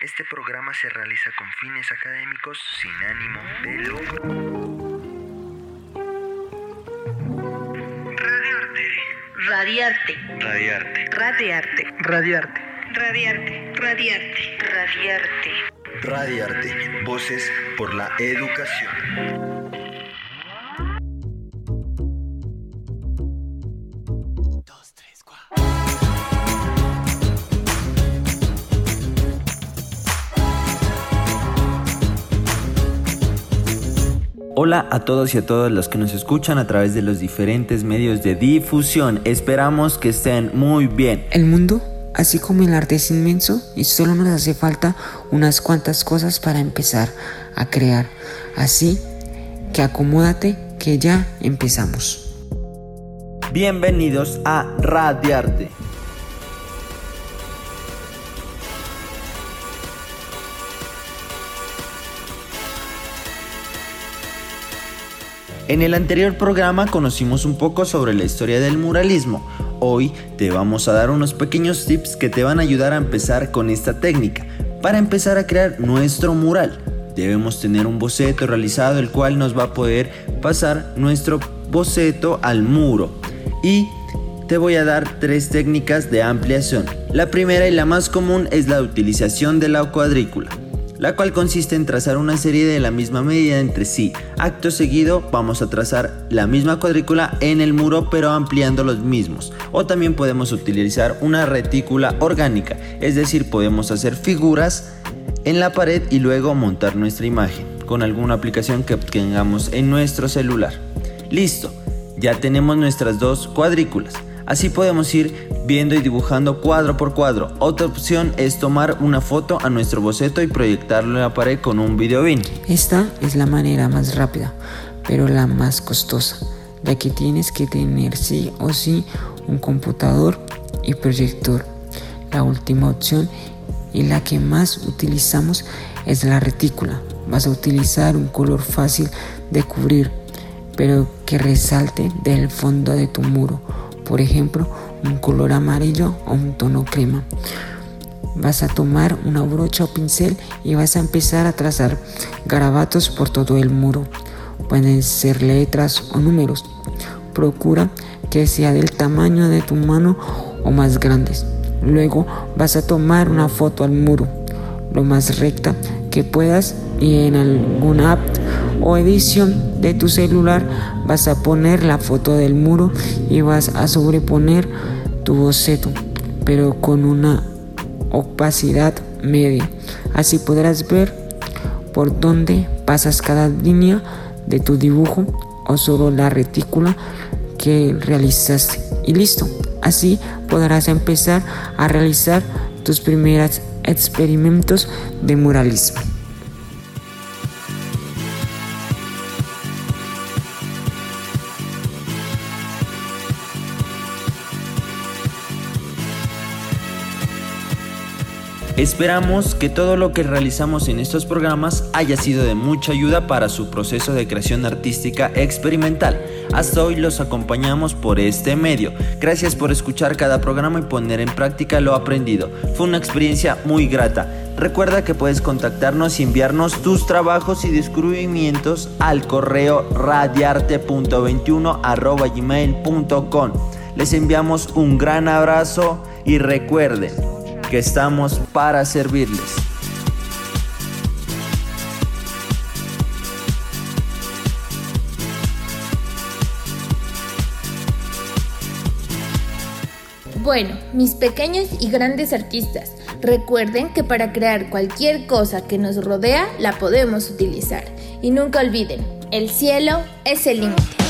Este programa se realiza con fines académicos sin ánimo de lucro. Radiarte. Radiarte. Radiarte. Radiarte. Radiarte. Radiarte. Radiarte. Radiarte. Voces por la educación. Hola a todos y a todas los que nos escuchan a través de los diferentes medios de difusión. Esperamos que estén muy bien. El mundo, así como el arte, es inmenso y solo nos hace falta unas cuantas cosas para empezar a crear. Así que acomódate que ya empezamos. Bienvenidos a Radiarte. En el anterior programa conocimos un poco sobre la historia del muralismo. Hoy te vamos a dar unos pequeños tips que te van a ayudar a empezar con esta técnica. Para empezar a crear nuestro mural, debemos tener un boceto realizado el cual nos va a poder pasar nuestro boceto al muro. Y te voy a dar tres técnicas de ampliación. La primera y la más común es la utilización de la cuadrícula la cual consiste en trazar una serie de la misma medida entre sí. Acto seguido vamos a trazar la misma cuadrícula en el muro pero ampliando los mismos. O también podemos utilizar una retícula orgánica, es decir, podemos hacer figuras en la pared y luego montar nuestra imagen con alguna aplicación que tengamos en nuestro celular. Listo, ya tenemos nuestras dos cuadrículas. Así podemos ir viendo y dibujando cuadro por cuadro. Otra opción es tomar una foto a nuestro boceto y proyectarlo en la pared con un videobin. Esta es la manera más rápida, pero la más costosa, ya que tienes que tener sí o sí un computador y proyector. La última opción y la que más utilizamos es la retícula. Vas a utilizar un color fácil de cubrir, pero que resalte del fondo de tu muro por ejemplo, un color amarillo o un tono crema. Vas a tomar una brocha o pincel y vas a empezar a trazar garabatos por todo el muro. Pueden ser letras o números. Procura que sea del tamaño de tu mano o más grandes. Luego vas a tomar una foto al muro, lo más recta que puedas y en alguna app o edición de tu celular vas a poner la foto del muro y vas a sobreponer tu boceto pero con una opacidad media. Así podrás ver por dónde pasas cada línea de tu dibujo o solo la retícula que realizaste. Y listo así podrás empezar a realizar tus primeros experimentos de muralismo Esperamos que todo lo que realizamos en estos programas haya sido de mucha ayuda para su proceso de creación artística experimental. Hasta hoy los acompañamos por este medio. Gracias por escuchar cada programa y poner en práctica lo aprendido. Fue una experiencia muy grata. Recuerda que puedes contactarnos y enviarnos tus trabajos y descubrimientos al correo radiarte.21@gmail.com. Les enviamos un gran abrazo y recuerden que estamos para servirles. Bueno, mis pequeños y grandes artistas, recuerden que para crear cualquier cosa que nos rodea la podemos utilizar. Y nunca olviden, el cielo es el límite.